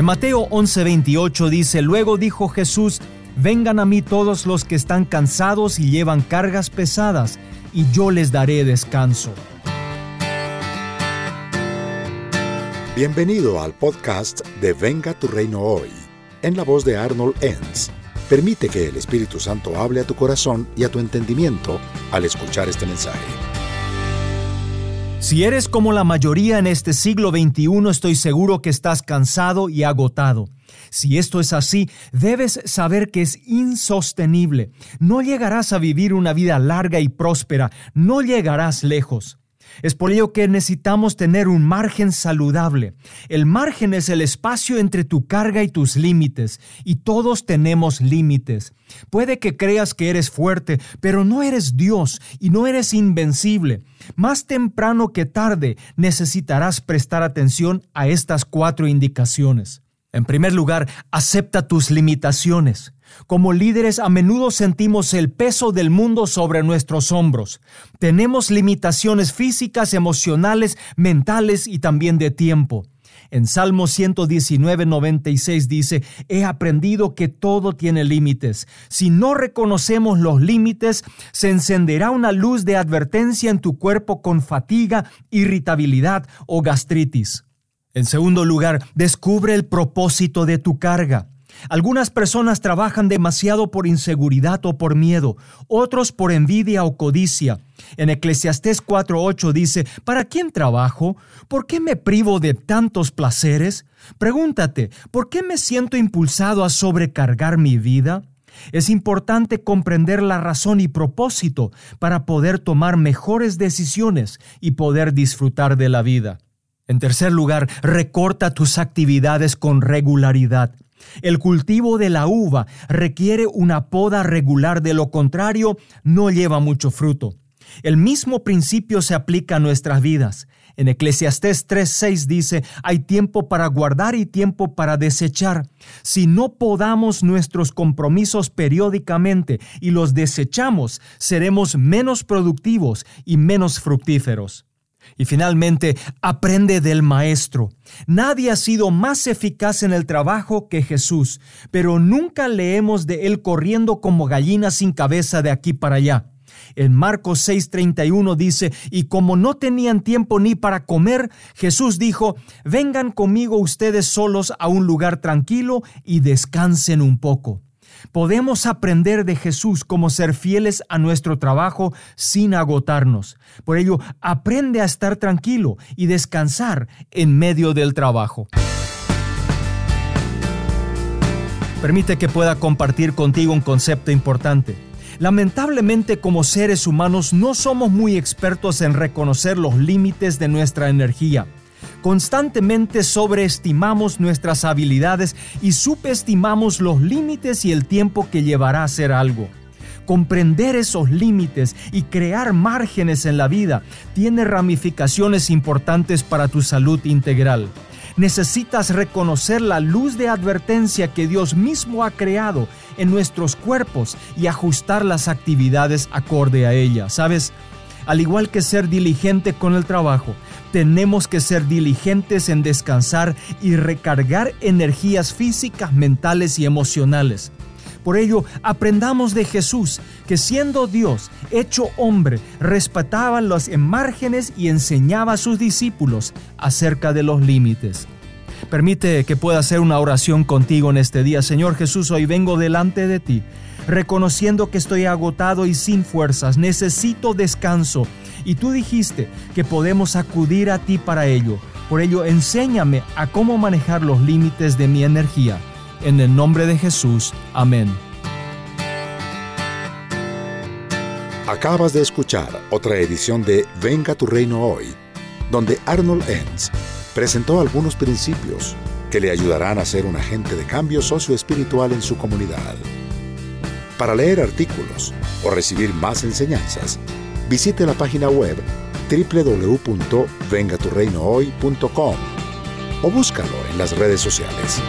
En Mateo 11:28 dice, luego dijo Jesús, vengan a mí todos los que están cansados y llevan cargas pesadas, y yo les daré descanso. Bienvenido al podcast de Venga tu reino hoy, en la voz de Arnold Enns. Permite que el Espíritu Santo hable a tu corazón y a tu entendimiento al escuchar este mensaje. Si eres como la mayoría en este siglo XXI, estoy seguro que estás cansado y agotado. Si esto es así, debes saber que es insostenible. No llegarás a vivir una vida larga y próspera, no llegarás lejos. Es por ello que necesitamos tener un margen saludable. El margen es el espacio entre tu carga y tus límites, y todos tenemos límites. Puede que creas que eres fuerte, pero no eres Dios y no eres invencible. Más temprano que tarde necesitarás prestar atención a estas cuatro indicaciones. En primer lugar, acepta tus limitaciones. Como líderes a menudo sentimos el peso del mundo sobre nuestros hombros. Tenemos limitaciones físicas, emocionales, mentales y también de tiempo. En Salmo 119, 96 dice, he aprendido que todo tiene límites. Si no reconocemos los límites, se encenderá una luz de advertencia en tu cuerpo con fatiga, irritabilidad o gastritis. En segundo lugar, descubre el propósito de tu carga. Algunas personas trabajan demasiado por inseguridad o por miedo, otros por envidia o codicia. En Eclesiastés 4:8 dice, ¿para quién trabajo? ¿Por qué me privo de tantos placeres? Pregúntate, ¿por qué me siento impulsado a sobrecargar mi vida? Es importante comprender la razón y propósito para poder tomar mejores decisiones y poder disfrutar de la vida. En tercer lugar, recorta tus actividades con regularidad. El cultivo de la uva requiere una poda regular, de lo contrario no lleva mucho fruto. El mismo principio se aplica a nuestras vidas. En Eclesiastés 3:6 dice, hay tiempo para guardar y tiempo para desechar. Si no podamos nuestros compromisos periódicamente y los desechamos, seremos menos productivos y menos fructíferos. Y finalmente, aprende del Maestro. Nadie ha sido más eficaz en el trabajo que Jesús, pero nunca leemos de él corriendo como gallina sin cabeza de aquí para allá. En Marcos 6:31 dice, y como no tenían tiempo ni para comer, Jesús dijo, vengan conmigo ustedes solos a un lugar tranquilo y descansen un poco. Podemos aprender de Jesús cómo ser fieles a nuestro trabajo sin agotarnos. Por ello, aprende a estar tranquilo y descansar en medio del trabajo. Permite que pueda compartir contigo un concepto importante. Lamentablemente como seres humanos no somos muy expertos en reconocer los límites de nuestra energía. Constantemente sobreestimamos nuestras habilidades y subestimamos los límites y el tiempo que llevará a hacer algo. Comprender esos límites y crear márgenes en la vida tiene ramificaciones importantes para tu salud integral. Necesitas reconocer la luz de advertencia que Dios mismo ha creado en nuestros cuerpos y ajustar las actividades acorde a ella. ¿Sabes? Al igual que ser diligente con el trabajo, tenemos que ser diligentes en descansar y recargar energías físicas, mentales y emocionales. Por ello, aprendamos de Jesús, que siendo Dios, hecho hombre, respetaba los márgenes y enseñaba a sus discípulos acerca de los límites. Permite que pueda hacer una oración contigo en este día. Señor Jesús, hoy vengo delante de ti, reconociendo que estoy agotado y sin fuerzas. Necesito descanso y tú dijiste que podemos acudir a ti para ello. Por ello, enséñame a cómo manejar los límites de mi energía. En el nombre de Jesús. Amén. Acabas de escuchar otra edición de Venga tu reino hoy, donde Arnold Enns presentó algunos principios que le ayudarán a ser un agente de cambio socioespiritual en su comunidad. Para leer artículos o recibir más enseñanzas, visite la página web www.vengaturreinohoy.com o búscalo en las redes sociales.